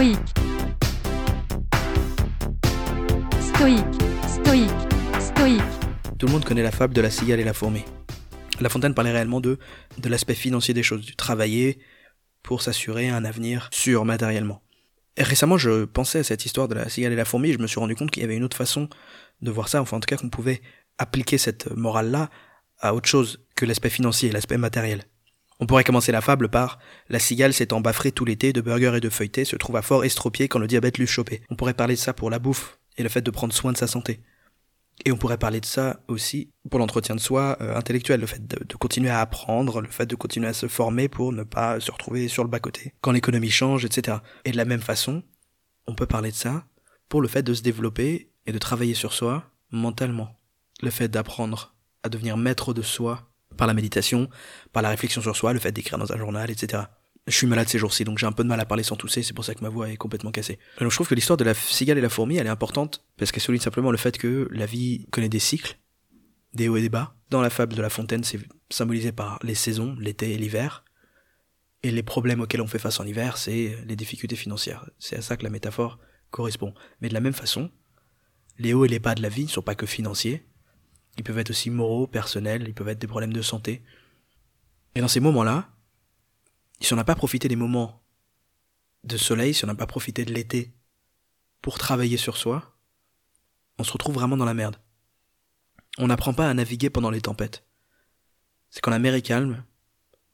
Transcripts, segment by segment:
Stoïque. Stoïque. Stoïque. Tout le monde connaît la fable de la cigale et la fourmi. La Fontaine parlait réellement de, de l'aspect financier des choses, du travailler pour s'assurer un avenir sûr matériellement. Et récemment, je pensais à cette histoire de la cigale et la fourmi et je me suis rendu compte qu'il y avait une autre façon de voir ça, enfin en tout cas qu'on pouvait appliquer cette morale-là à autre chose que l'aspect financier, l'aspect matériel. On pourrait commencer la fable par La cigale s'étant baffrée tout l'été de burgers et de feuilletés se trouva fort estropié quand le diabète l'eut chopé. On pourrait parler de ça pour la bouffe et le fait de prendre soin de sa santé. Et on pourrait parler de ça aussi pour l'entretien de soi euh, intellectuel, le fait de, de, continuer à apprendre, le fait de continuer à se former pour ne pas se retrouver sur le bas-côté quand l'économie change, etc. Et de la même façon, on peut parler de ça pour le fait de se développer et de travailler sur soi mentalement. Le fait d'apprendre à devenir maître de soi par la méditation, par la réflexion sur soi, le fait d'écrire dans un journal, etc. Je suis malade ces jours-ci, donc j'ai un peu de mal à parler sans tousser, c'est pour ça que ma voix est complètement cassée. Alors je trouve que l'histoire de la cigale et la fourmi, elle est importante, parce qu'elle souligne simplement le fait que la vie connaît des cycles, des hauts et des bas. Dans la fable de la fontaine, c'est symbolisé par les saisons, l'été et l'hiver. Et les problèmes auxquels on fait face en hiver, c'est les difficultés financières. C'est à ça que la métaphore correspond. Mais de la même façon, les hauts et les bas de la vie ne sont pas que financiers, ils peuvent être aussi moraux, personnels, ils peuvent être des problèmes de santé. Et dans ces moments-là, si on n'a pas profité des moments de soleil, si on n'a pas profité de l'été pour travailler sur soi, on se retrouve vraiment dans la merde. On n'apprend pas à naviguer pendant les tempêtes. C'est quand la mer est calme,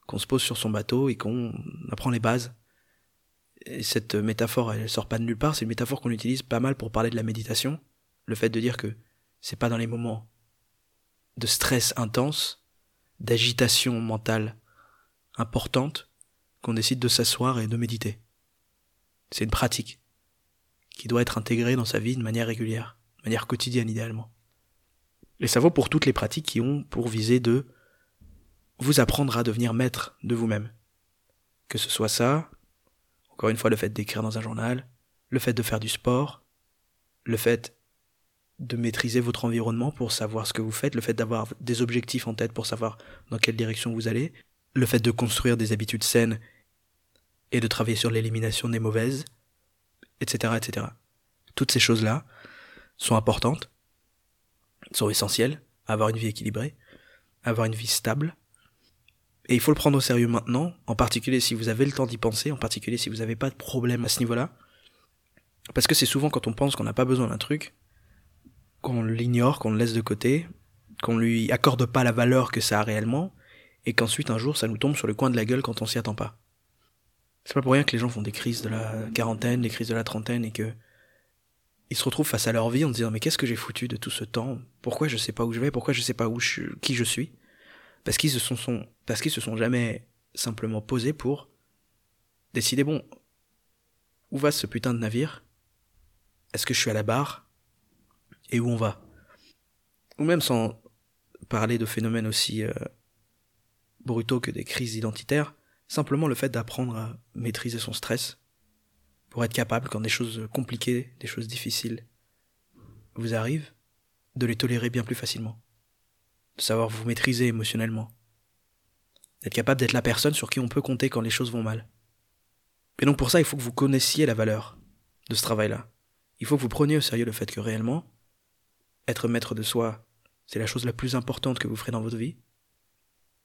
qu'on se pose sur son bateau et qu'on apprend les bases. Et cette métaphore, elle sort pas de nulle part, c'est une métaphore qu'on utilise pas mal pour parler de la méditation. Le fait de dire que c'est pas dans les moments de stress intense, d'agitation mentale importante, qu'on décide de s'asseoir et de méditer. C'est une pratique qui doit être intégrée dans sa vie de manière régulière, de manière quotidienne idéalement. Et ça vaut pour toutes les pratiques qui ont pour visée de vous apprendre à devenir maître de vous-même. Que ce soit ça, encore une fois le fait d'écrire dans un journal, le fait de faire du sport, le fait de maîtriser votre environnement pour savoir ce que vous faites, le fait d'avoir des objectifs en tête pour savoir dans quelle direction vous allez, le fait de construire des habitudes saines et de travailler sur l'élimination des mauvaises, etc., etc. Toutes ces choses-là sont importantes, sont essentielles avoir une vie équilibrée, avoir une vie stable. Et il faut le prendre au sérieux maintenant, en particulier si vous avez le temps d'y penser, en particulier si vous n'avez pas de problème à ce niveau-là. Parce que c'est souvent quand on pense qu'on n'a pas besoin d'un truc, qu'on l'ignore, qu'on le laisse de côté, qu'on lui accorde pas la valeur que ça a réellement, et qu'ensuite un jour ça nous tombe sur le coin de la gueule quand on s'y attend pas. C'est pas pour rien que les gens font des crises de la quarantaine, des crises de la trentaine, et que ils se retrouvent face à leur vie en se disant mais qu'est-ce que j'ai foutu de tout ce temps? Pourquoi je sais pas où je vais? Pourquoi je sais pas où je, qui je suis? Parce qu'ils se sont, sont parce qu'ils se sont jamais simplement posés pour décider bon où va ce putain de navire? Est-ce que je suis à la barre? Et où on va. Ou même sans parler de phénomènes aussi euh, brutaux que des crises identitaires, simplement le fait d'apprendre à maîtriser son stress pour être capable quand des choses compliquées, des choses difficiles vous arrivent, de les tolérer bien plus facilement. De savoir vous maîtriser émotionnellement. D'être capable d'être la personne sur qui on peut compter quand les choses vont mal. Et donc pour ça, il faut que vous connaissiez la valeur de ce travail-là. Il faut que vous preniez au sérieux le fait que réellement, être maître de soi, c'est la chose la plus importante que vous ferez dans votre vie,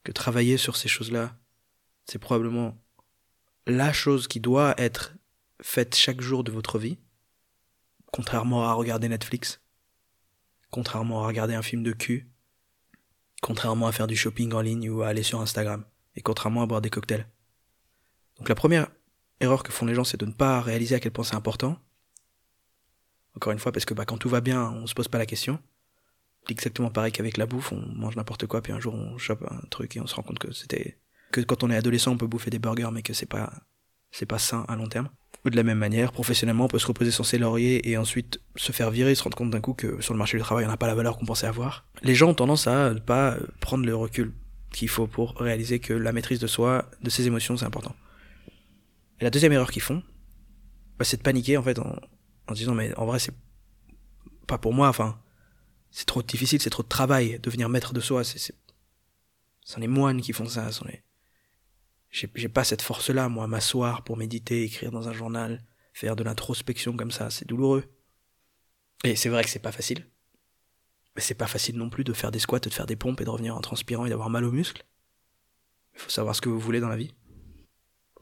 que travailler sur ces choses-là, c'est probablement la chose qui doit être faite chaque jour de votre vie, contrairement à regarder Netflix, contrairement à regarder un film de cul, contrairement à faire du shopping en ligne ou à aller sur Instagram, et contrairement à boire des cocktails. Donc la première erreur que font les gens, c'est de ne pas réaliser à quel point c'est important, encore une fois, parce que bah, quand tout va bien, on se pose pas la question. Exactement pareil qu'avec la bouffe, on mange n'importe quoi, puis un jour on chope un truc et on se rend compte que c'était que quand on est adolescent, on peut bouffer des burgers, mais que c'est pas c'est pas sain à long terme. Ou de la même manière, professionnellement, on peut se reposer sur ses lauriers et ensuite se faire virer, se rendre compte d'un coup que sur le marché du travail, on n'a pas la valeur qu'on pensait avoir. Les gens ont tendance à ne pas prendre le recul qu'il faut pour réaliser que la maîtrise de soi, de ses émotions, c'est important. Et la deuxième erreur qu'ils font, bah, c'est de paniquer en fait en, en disant mais en vrai c'est pas pour moi, enfin c'est trop difficile, c'est trop de travail, devenir maître de soi, c'est c'est sont les moines qui font ça, sont les j'ai pas cette force là moi m'asseoir pour méditer, écrire dans un journal, faire de l'introspection comme ça, c'est douloureux. Et c'est vrai que c'est pas facile. Mais c'est pas facile non plus de faire des squats, de faire des pompes et de revenir en transpirant et d'avoir mal aux muscles. Il faut savoir ce que vous voulez dans la vie.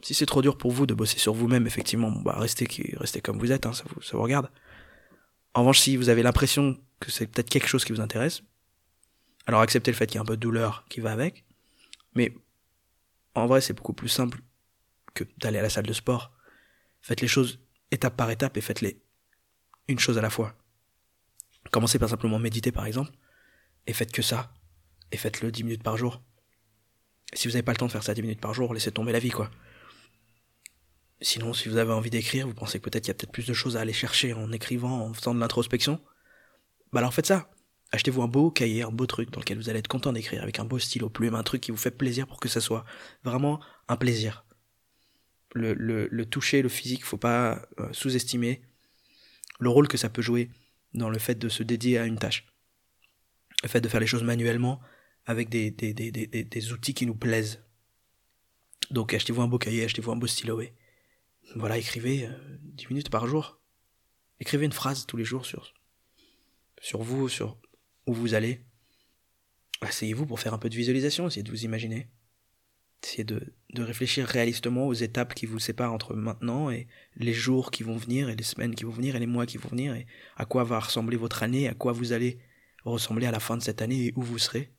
Si c'est trop dur pour vous de bosser sur vous-même, effectivement, bah restez, restez comme vous êtes, hein, ça, vous, ça vous regarde. En revanche, si vous avez l'impression que c'est peut-être quelque chose qui vous intéresse, alors acceptez le fait qu'il y a un peu de douleur qui va avec, mais en vrai, c'est beaucoup plus simple que d'aller à la salle de sport. Faites les choses étape par étape et faites-les une chose à la fois. Commencez par simplement méditer par exemple, et faites que ça, et faites-le 10 minutes par jour. si vous n'avez pas le temps de faire ça 10 minutes par jour, laissez tomber la vie quoi. Sinon, si vous avez envie d'écrire, vous pensez que peut-être qu'il y a peut-être plus de choses à aller chercher en écrivant, en faisant de l'introspection, bah alors faites ça. Achetez-vous un beau cahier, un beau truc dans lequel vous allez être content d'écrire, avec un beau stylo plume, un truc qui vous fait plaisir pour que ça soit vraiment un plaisir. Le, le, le toucher, le physique, faut pas euh, sous-estimer le rôle que ça peut jouer dans le fait de se dédier à une tâche. Le fait de faire les choses manuellement avec des, des, des, des, outils qui nous plaisent. Donc achetez-vous un beau cahier, achetez-vous un beau stylo et voilà, écrivez euh, 10 minutes par jour. Écrivez une phrase tous les jours sur, sur vous, sur où vous allez. Asseyez-vous pour faire un peu de visualisation, essayez de vous imaginer. Essayez de, de réfléchir réalistement aux étapes qui vous séparent entre maintenant et les jours qui vont venir, et les semaines qui vont venir, et les mois qui vont venir, et à quoi va ressembler votre année, à quoi vous allez ressembler à la fin de cette année et où vous serez.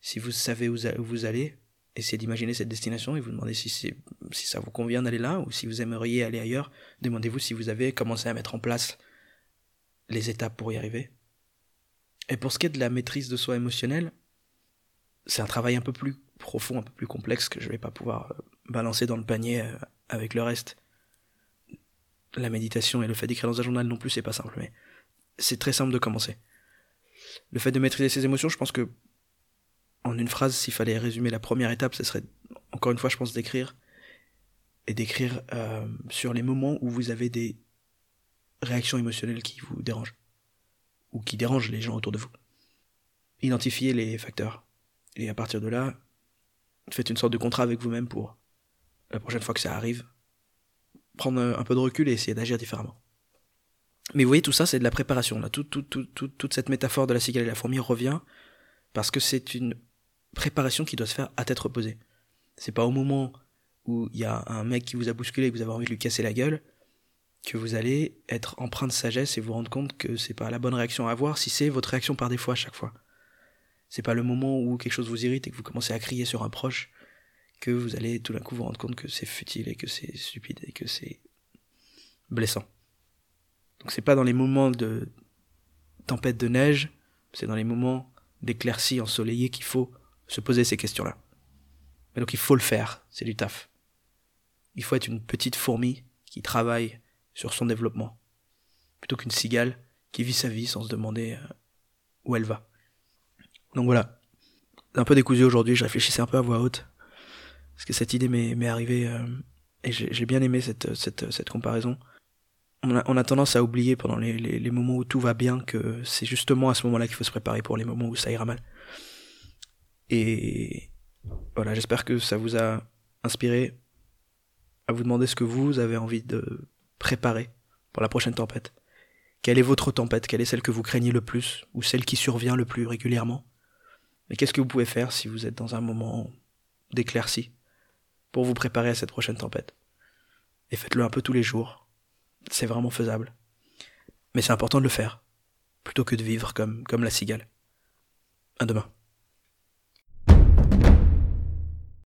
Si vous savez où vous allez, essayez d'imaginer cette destination et vous demandez si, si ça vous convient d'aller là ou si vous aimeriez aller ailleurs. Demandez-vous si vous avez commencé à mettre en place les étapes pour y arriver. Et pour ce qui est de la maîtrise de soi émotionnelle, c'est un travail un peu plus profond, un peu plus complexe que je vais pas pouvoir euh, balancer dans le panier euh, avec le reste. La méditation et le fait d'écrire dans un journal non plus, c'est pas simple, mais c'est très simple de commencer. Le fait de maîtriser ses émotions, je pense que en une phrase, s'il fallait résumer la première étape, ce serait, encore une fois, je pense, d'écrire. Et d'écrire euh, sur les moments où vous avez des réactions émotionnelles qui vous dérangent. Ou qui dérangent les gens autour de vous. Identifiez les facteurs. Et à partir de là, faites une sorte de contrat avec vous-même pour, la prochaine fois que ça arrive, prendre un peu de recul et essayer d'agir différemment. Mais vous voyez, tout ça, c'est de la préparation. Toute cette métaphore de la cigale et la fourmi revient parce que c'est une préparation qui doit se faire à tête reposée. C'est pas au moment où il y a un mec qui vous a bousculé et que vous avez envie de lui casser la gueule que vous allez être empreint de sagesse et vous rendre compte que c'est pas la bonne réaction à avoir si c'est votre réaction par défaut à chaque fois. C'est pas le moment où quelque chose vous irrite et que vous commencez à crier sur un proche que vous allez tout d'un coup vous rendre compte que c'est futile et que c'est stupide et que c'est blessant. Donc c'est pas dans les moments de tempête de neige, c'est dans les moments d'éclaircie ensoleillée qu'il faut se poser ces questions-là. Mais donc il faut le faire, c'est du taf. Il faut être une petite fourmi qui travaille sur son développement, plutôt qu'une cigale qui vit sa vie sans se demander euh, où elle va. Donc voilà, un peu décousu aujourd'hui, je réfléchissais un peu à voix haute, parce que cette idée m'est arrivée, euh, et j'ai bien aimé cette, cette, cette comparaison. On a, tendance à oublier pendant les, les, les moments où tout va bien que c'est justement à ce moment-là qu'il faut se préparer pour les moments où ça ira mal. Et voilà, j'espère que ça vous a inspiré à vous demander ce que vous avez envie de préparer pour la prochaine tempête. Quelle est votre tempête? Quelle est celle que vous craignez le plus ou celle qui survient le plus régulièrement? Mais qu'est-ce que vous pouvez faire si vous êtes dans un moment d'éclaircie pour vous préparer à cette prochaine tempête? Et faites-le un peu tous les jours. C'est vraiment faisable. Mais c'est important de le faire, plutôt que de vivre comme, comme la cigale. À demain.